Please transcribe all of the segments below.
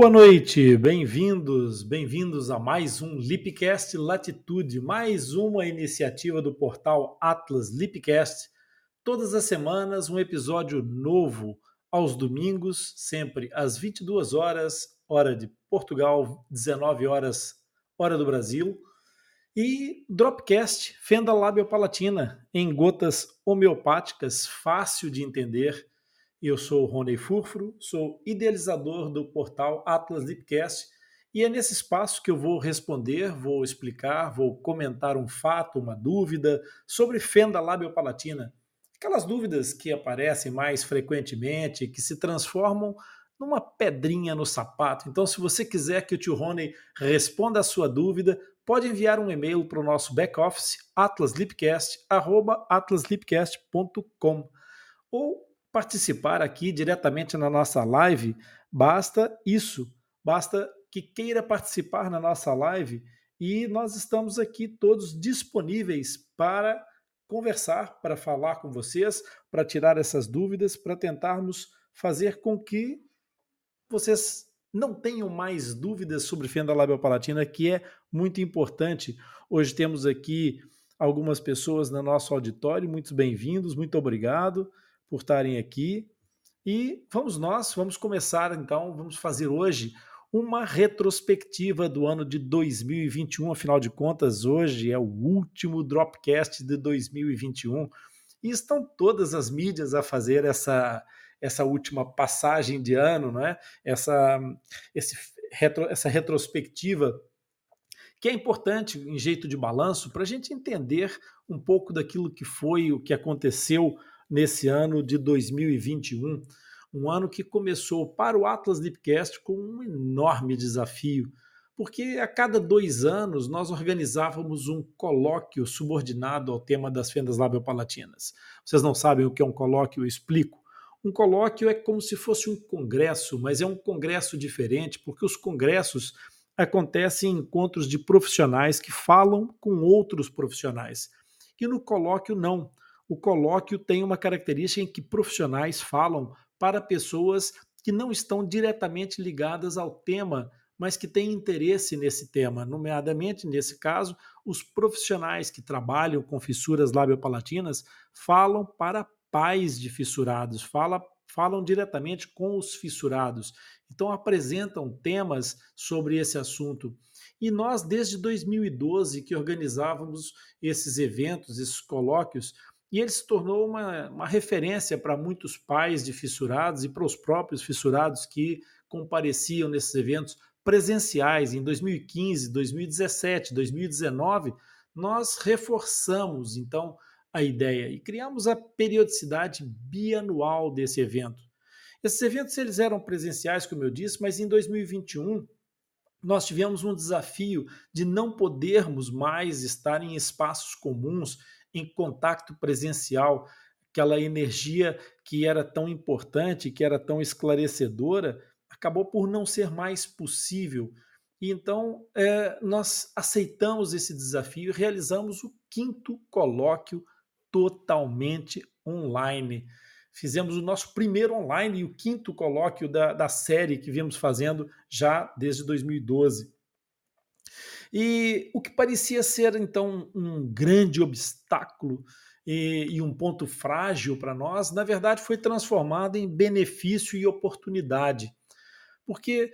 Boa noite, bem-vindos, bem-vindos a mais um Lipcast Latitude, mais uma iniciativa do portal Atlas Lipcast. Todas as semanas um episódio novo aos domingos, sempre às 22 horas, hora de Portugal, 19 horas, hora do Brasil. E Dropcast, fenda lábio-palatina, em gotas homeopáticas, fácil de entender eu sou o Rony Furfuro, sou idealizador do portal Atlas Lipcast e é nesse espaço que eu vou responder, vou explicar, vou comentar um fato, uma dúvida sobre fenda labiopalatina. Aquelas dúvidas que aparecem mais frequentemente, que se transformam numa pedrinha no sapato. Então, se você quiser que o tio Rony responda a sua dúvida, pode enviar um e-mail para o nosso back-office atlaslipcast.com ou participar aqui diretamente na nossa live, basta isso, basta que queira participar na nossa live e nós estamos aqui todos disponíveis para conversar, para falar com vocês, para tirar essas dúvidas, para tentarmos fazer com que vocês não tenham mais dúvidas sobre fenda labial-palatina, que é muito importante. Hoje temos aqui algumas pessoas no nosso auditório, muito bem-vindos, muito obrigado por estarem aqui. E vamos nós, vamos começar então, vamos fazer hoje uma retrospectiva do ano de 2021. Afinal de contas, hoje é o último Dropcast de 2021 e estão todas as mídias a fazer essa essa última passagem de ano, não é? Essa esse retro, essa retrospectiva que é importante em jeito de balanço para a gente entender um pouco daquilo que foi, o que aconteceu nesse ano de 2021, um ano que começou para o Atlas Lipcast com um enorme desafio, porque a cada dois anos nós organizávamos um colóquio subordinado ao tema das fendas labiopalatinas. Vocês não sabem o que é um colóquio? Eu explico. Um colóquio é como se fosse um congresso, mas é um congresso diferente, porque os congressos acontecem em encontros de profissionais que falam com outros profissionais. E no colóquio, não o colóquio tem uma característica em que profissionais falam para pessoas que não estão diretamente ligadas ao tema, mas que têm interesse nesse tema, nomeadamente, nesse caso, os profissionais que trabalham com fissuras labiopalatinas falam para pais de fissurados, fala, falam diretamente com os fissurados. Então, apresentam temas sobre esse assunto. E nós, desde 2012, que organizávamos esses eventos, esses colóquios, e ele se tornou uma, uma referência para muitos pais de fissurados e para os próprios fissurados que compareciam nesses eventos presenciais em 2015, 2017, 2019. Nós reforçamos então a ideia e criamos a periodicidade bianual desse evento. Esses eventos eles eram presenciais, como eu disse, mas em 2021 nós tivemos um desafio de não podermos mais estar em espaços comuns em contato presencial, aquela energia que era tão importante, que era tão esclarecedora, acabou por não ser mais possível. E então é, nós aceitamos esse desafio e realizamos o quinto colóquio totalmente online. Fizemos o nosso primeiro online e o quinto colóquio da, da série que viemos fazendo já desde 2012. E o que parecia ser então um grande obstáculo e, e um ponto frágil para nós, na verdade foi transformado em benefício e oportunidade. Porque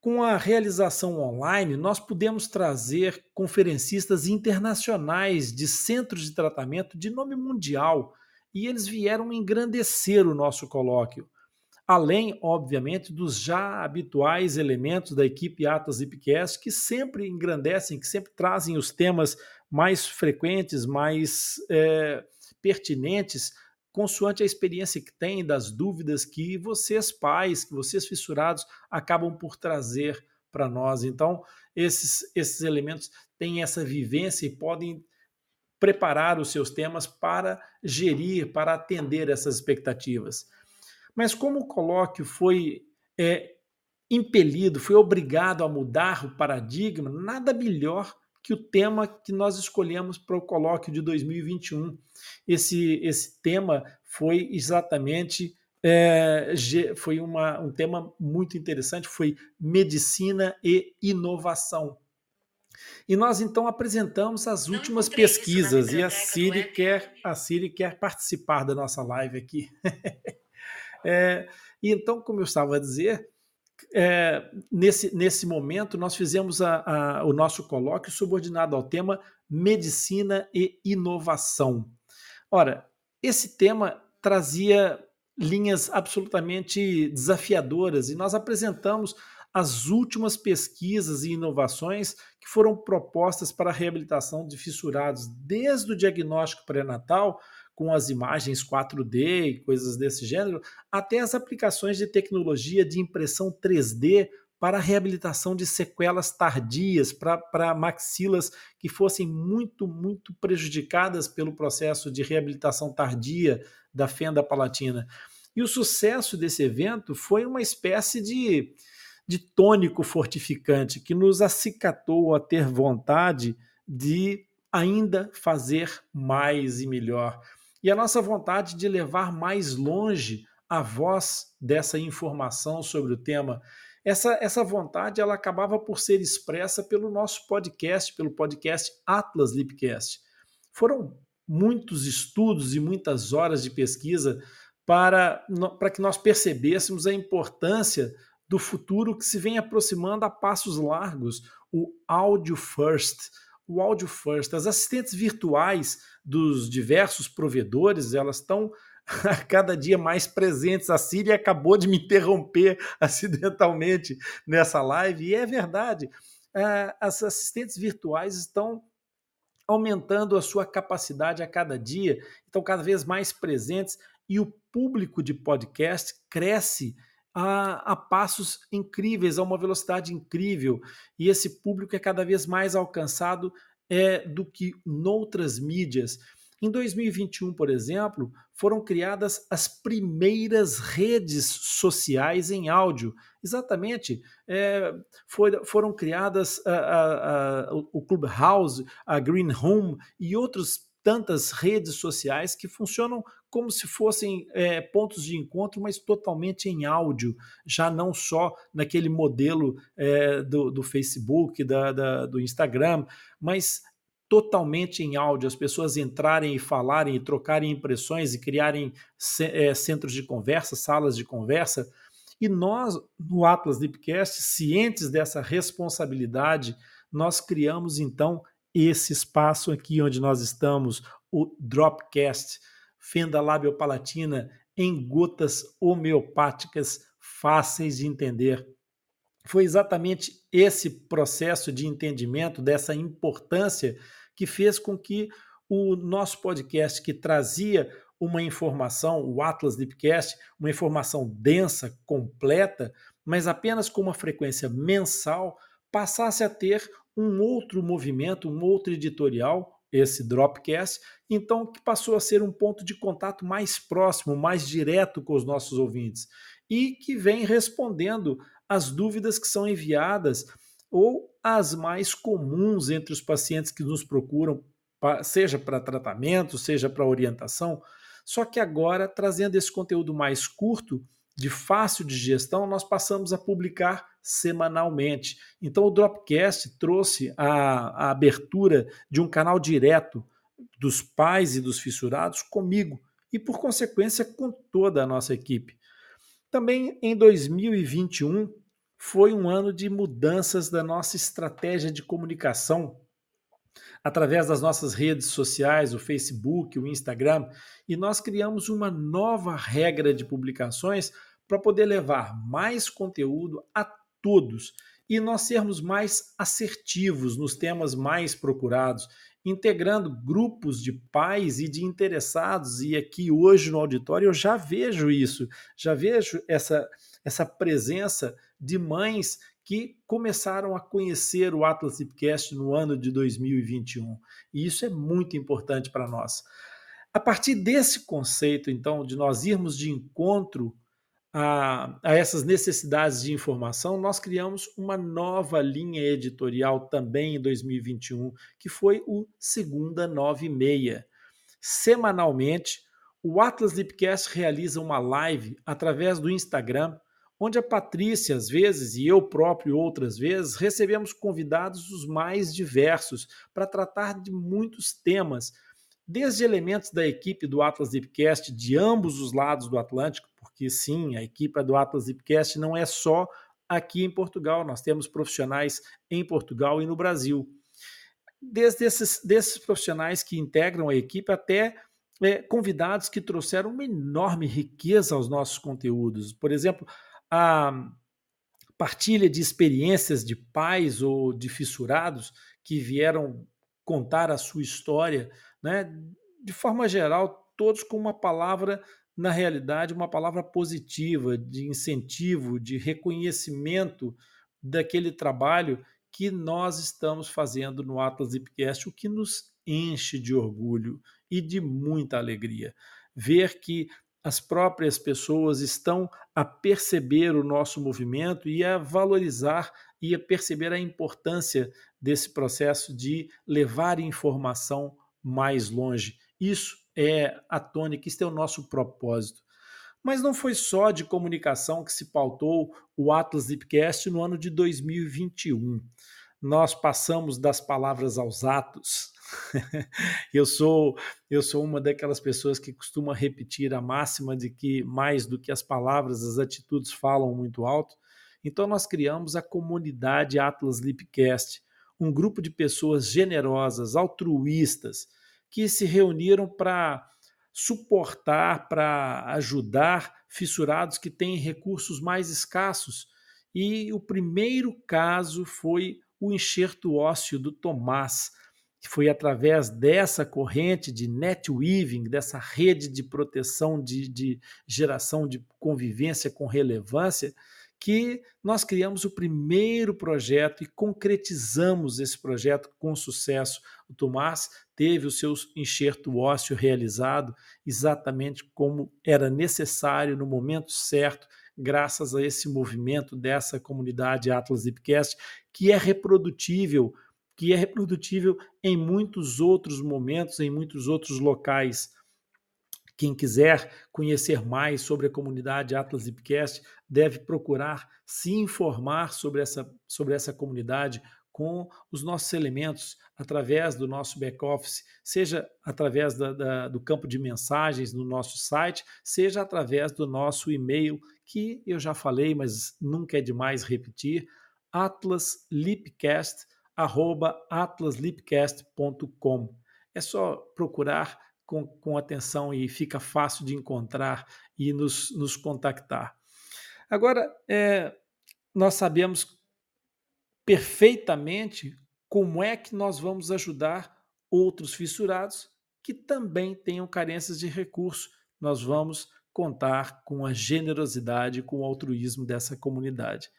Com a realização online, nós pudemos trazer conferencistas internacionais de centros de tratamento de nome mundial e eles vieram engrandecer o nosso colóquio. Além, obviamente, dos já habituais elementos da equipe Atlas Lipcast, que sempre engrandecem, que sempre trazem os temas mais frequentes, mais é, pertinentes consoante a experiência que tem, das dúvidas que vocês, pais, que vocês fissurados, acabam por trazer para nós. Então, esses, esses elementos têm essa vivência e podem preparar os seus temas para gerir, para atender essas expectativas. Mas como o colóquio foi é, impelido, foi obrigado a mudar o paradigma, nada melhor que o tema que nós escolhemos para o colóquio de 2021. Esse, esse tema foi exatamente é, foi uma, um tema muito interessante, foi medicina e inovação. E nós então apresentamos as últimas pesquisas e a Siri quer a Siri quer participar da nossa live aqui. é, e então, como eu estava a dizer, é, nesse, nesse momento, nós fizemos a, a, o nosso colóquio subordinado ao tema medicina e inovação. Ora, esse tema trazia linhas absolutamente desafiadoras e nós apresentamos as últimas pesquisas e inovações que foram propostas para a reabilitação de fissurados, desde o diagnóstico pré-natal com as imagens 4D e coisas desse gênero, até as aplicações de tecnologia de impressão 3D para a reabilitação de sequelas tardias, para, maxilas que fossem muito, muito prejudicadas pelo processo de reabilitação tardia da fenda palatina. E o sucesso desse evento foi uma espécie de, de tônico fortificante que nos acicatou a ter vontade de ainda fazer mais e melhor e a nossa vontade de levar mais longe a voz dessa informação sobre o tema. Essa, essa vontade ela acabava por ser expressa pelo nosso podcast, pelo podcast Atlas Lipcast. Foram muitos estudos e muitas horas de pesquisa para, para que nós percebêssemos a importância do futuro que se vem aproximando a passos largos, o Audio First o Audio First. As assistentes virtuais dos diversos provedores, elas estão a cada dia mais presentes. A Siri acabou de me interromper acidentalmente nessa live, e é verdade. É, as assistentes virtuais estão aumentando a sua capacidade a cada dia, estão cada vez mais presentes e o público de podcast cresce a, a, passos incríveis, a uma velocidade incrível, e esse público é cada vez mais alcançado é, do que noutras mídias. Em 2021, por exemplo, foram criadas as primeiras redes sociais em áudio. Exatamente, é, foi, foram criadas a, a, a, o Clubhouse, a Green Room e outros tantas redes sociais que funcionam como se fossem é, pontos de encontro, mas totalmente em áudio, já não só naquele modelo é, do, do, Facebook, da, da, do Instagram, mas totalmente em áudio, as pessoas entrarem e falarem e trocarem impressões e criarem é, centros de conversa, salas de conversa. E nós, no Atlas Lipcast, cientes dessa responsabilidade, nós criamos então esse espaço aqui onde nós estamos, o Dropcast, fenda labiopalatina em gotas homeopáticas fáceis de entender. Foi exatamente esse processo de entendimento dessa importância que fez com que o nosso podcast, que trazia uma informação, o Atlas Deepcast, uma informação densa, completa, mas apenas com uma frequência mensal, passasse a ter um outro movimento, um outro editorial, esse Dropcast, então que passou a ser um ponto de contato mais próximo, mais direto com os nossos ouvintes e que vem respondendo às dúvidas que são enviadas ou as mais comuns entre os pacientes que nos procuram, seja para tratamento, seja para orientação. Só que agora, trazendo esse conteúdo mais curto, de fácil digestão, nós passamos a publicar semanalmente. Então, o Dropcast trouxe a, a abertura de um canal direto dos pais e dos fissurados comigo e, por consequência, com toda a nossa equipe. Também em 2021, foi um ano de mudanças da nossa estratégia de comunicação através das nossas redes sociais, o Facebook, o Instagram, e nós criamos uma nova regra de publicações para poder levar mais conteúdo a todos e nós sermos mais assertivos nos temas mais procurados, integrando grupos de pais e de interessados. E aqui hoje no auditório eu já vejo isso, já vejo essa, essa presença de mães que começaram a conhecer o Atlas Hipcast no ano de 2021. E isso é muito importante para nós. A partir desse conceito, então, de nós irmos de encontro a, a, essas necessidades de informação, nós criamos uma nova linha editorial também em 2021, que foi o Segunda 96. Semanalmente, o Atlas Lipcast realiza uma live através do Instagram, onde a Patrícia, às vezes, e eu próprio outras vezes, recebemos convidados os mais diversos para tratar de muitos temas, desde elementos da equipe do Atlas Lipcast de ambos os lados do Atlântico, porque sim, a equipe do Atlas Zipcast não é só aqui em Portugal, nós temos profissionais em Portugal e no Brasil. Desde esses desses profissionais que integram a equipe até é, convidados que trouxeram uma enorme riqueza aos nossos conteúdos. Por exemplo, a partilha de experiências de pais ou de fissurados que vieram contar a sua história, né? de forma geral, todos com uma palavra na realidade, uma palavra positiva, de incentivo, de reconhecimento daquele trabalho que nós estamos fazendo no Atlas Zipcast, o que nos enche de orgulho e de muita alegria. Ver que as próprias pessoas estão a perceber o nosso movimento e a valorizar e a perceber a importância desse processo de levar informação mais longe. Isso é a tônica, isso é o nosso propósito. Mas não foi só de comunicação que se pautou o Atlas Zipcast no ano de 2021. Nós passamos das palavras aos atos. eu sou eu sou uma daquelas pessoas que costuma repetir a máxima de que mais do que as palavras, as atitudes falam muito alto. Então nós criamos a comunidade Atlas Lipcast, um grupo de pessoas generosas, altruístas, que se reuniram para suportar, para ajudar fissurados que têm recursos mais escassos. E o primeiro caso foi o enxerto ósseo do Tomás, que foi através dessa corrente de net weaving, dessa rede de proteção, de, de geração de convivência com relevância, que nós criamos o primeiro projeto e concretizamos esse projeto com sucesso. O Tomás teve o seu enxerto ósseo realizado exatamente como era necessário no momento certo, graças a esse movimento dessa comunidade Atlas Zipcast, que é reprodutível, que é reprodutível em muitos outros momentos, em muitos outros locais. Quem quiser conhecer mais sobre a comunidade Atlas Zipcast deve procurar se informar sobre essa, sobre essa comunidade com os nossos elementos através do nosso back-office, seja através da, da, do campo de mensagens no nosso site, seja através do nosso e-mail, que eu já falei, mas nunca é demais repetir, atlaslipcast.com. É só procurar com, com atenção e fica fácil de encontrar e nos, nos contactar. Agora, é, nós sabemos perfeitamente como é que nós vamos ajudar outros fissurados que também tenham carências de recurso. Nós vamos contar com a generosidade, com o altruísmo dessa comunidade.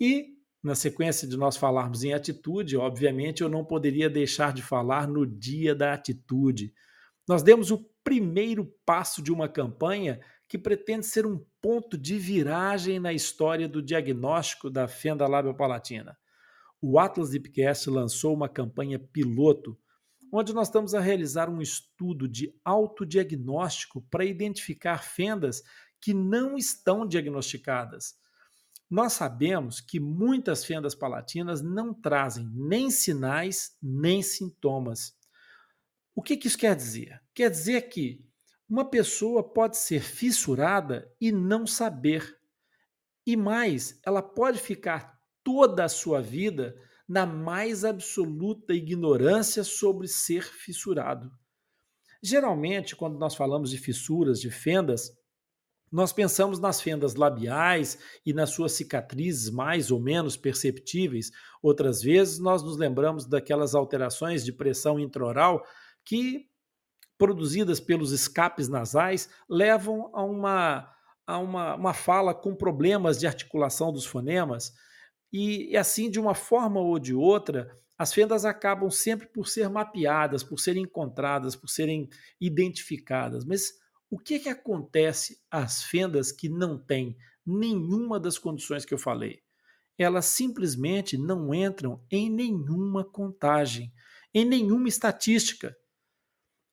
E, na sequência de nós falarmos em atitude, obviamente eu não poderia deixar de falar no dia da atitude. Nós demos o primeiro passo de uma campanha que pretende ser um ponto de viragem na história do diagnóstico da fenda labiopalatina. O Atlas Deepcast lançou uma campanha piloto onde nós estamos a realizar um estudo de autodiagnóstico para identificar fendas que não estão diagnosticadas. Nós sabemos que muitas fendas palatinas não trazem nem sinais nem sintomas. O que, que isso quer dizer? Quer dizer que uma pessoa pode ser fissurada e não saber. E mais, ela pode ficar toda a sua vida na mais absoluta ignorância sobre ser fissurado. Geralmente, quando nós falamos de fissuras, de fendas, nós pensamos nas fendas labiais e nas suas cicatrizes mais ou menos perceptíveis. Outras vezes, nós nos lembramos daquelas alterações de pressão intraoral que, produzidas pelos escapes nasais, levam a uma, a uma, uma fala com problemas de articulação dos fonemas. E, e assim, de uma forma ou de outra, as fendas acabam sempre por ser mapeadas, por serem encontradas, por serem identificadas. Mas o que, que acontece às fendas que não têm nenhuma das condições que eu falei? Elas simplesmente não entram em nenhuma contagem, em nenhuma estatística.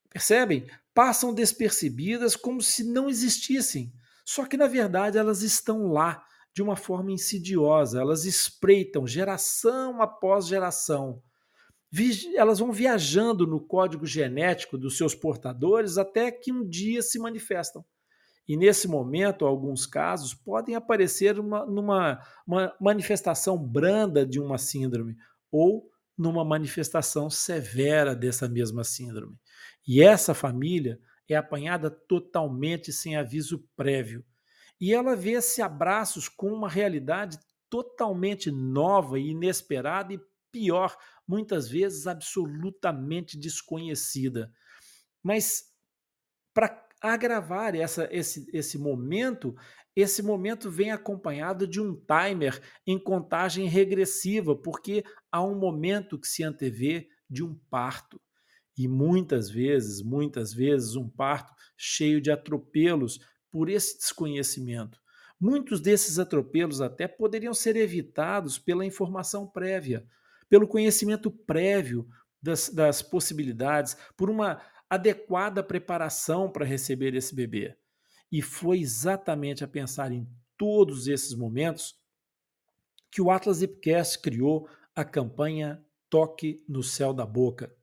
Percebem? Passam despercebidas como se não existissem. Só que, na verdade, elas estão lá de uma forma insidiosa, elas espreitam geração após geração. Elas vão viajando no código genético dos seus portadores até que um dia se manifestam. E nesse momento, alguns casos podem aparecer uma, numa uma manifestação branda de uma síndrome ou numa manifestação severa dessa mesma síndrome. E essa família é apanhada totalmente sem aviso prévio e ela vê esses abraços com uma realidade totalmente nova e inesperada e pior, muitas vezes absolutamente desconhecida. Mas para agravar essa, esse, esse momento, esse momento vem acompanhado de um timer em contagem regressiva, porque há um momento que se antevê de um parto. E muitas vezes, muitas vezes, um parto cheio de atropelos, por esse desconhecimento. Muitos desses atropelos até poderiam ser evitados pela informação prévia, pelo conhecimento prévio das, das possibilidades, por uma adequada preparação para receber esse bebê. E foi exatamente a pensar em todos esses momentos que o Atlas Ipcast criou a campanha Toque no Céu da Boca.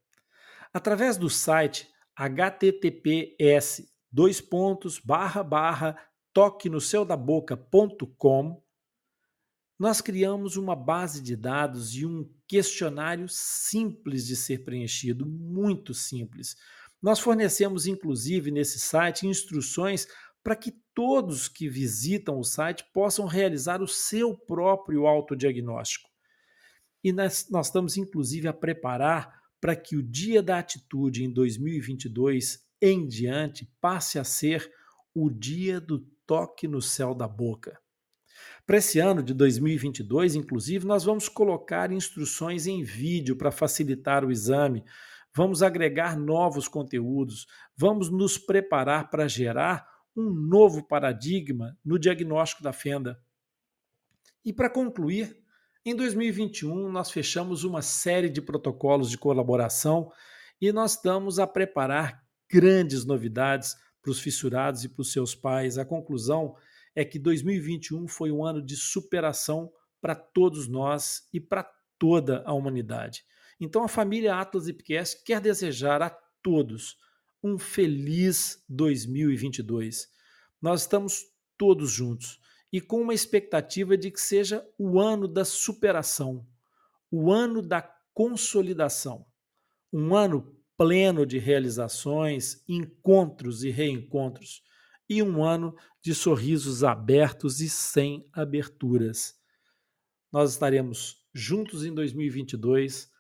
Através do site https dois pontos, barra, barra, toque no da nós criamos uma base de dados e um questionário simples de ser preenchido, muito simples. Nós fornecemos, inclusive, nesse site instruções para que todos que visitam o site possam realizar o seu próprio autodiagnóstico. E nós, nós estamos, inclusive, a preparar para que o Dia da Atitude em 2022 em diante passe a ser o dia do toque no céu da boca. Para esse ano de 2022, inclusive, nós vamos colocar instruções em vídeo para facilitar o exame, vamos agregar novos conteúdos, vamos nos preparar para gerar um novo paradigma no diagnóstico da fenda. E para concluir, em 2021 nós fechamos uma série de protocolos de colaboração e nós estamos a preparar grandes novidades para os fissurados e para os seus pais. A conclusão é que 2021 foi um ano de superação para todos nós e para toda a humanidade. Então a família Atlas Ipcast quer desejar a todos um feliz 2022. Nós estamos todos juntos e com uma expectativa de que seja o ano da superação, o ano da consolidação, um ano pleno de realizações, encontros e reencontros, e um ano de sorrisos abertos e sem aberturas. Nós estaremos juntos em 2022,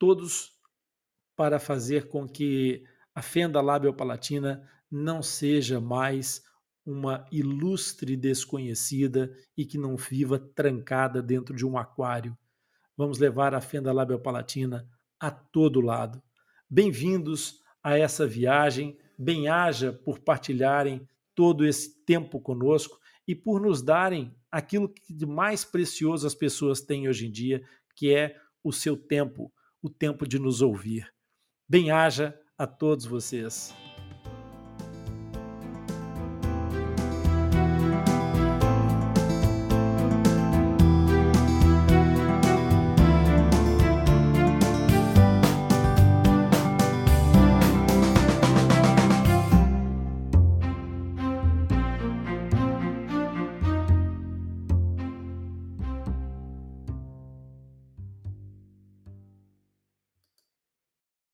todos para fazer com que a fenda lábio-palatina não seja mais uma ilustre desconhecida e que não viva trancada dentro de um aquário. Vamos levar a fenda lábio-palatina a todo lado. Bem-vindos a essa viagem, bem-haja por partilharem todo esse tempo conosco e por nos darem aquilo que de mais precioso as pessoas têm hoje em dia, que é o seu tempo, o tempo de nos ouvir. Bem-haja a todos vocês.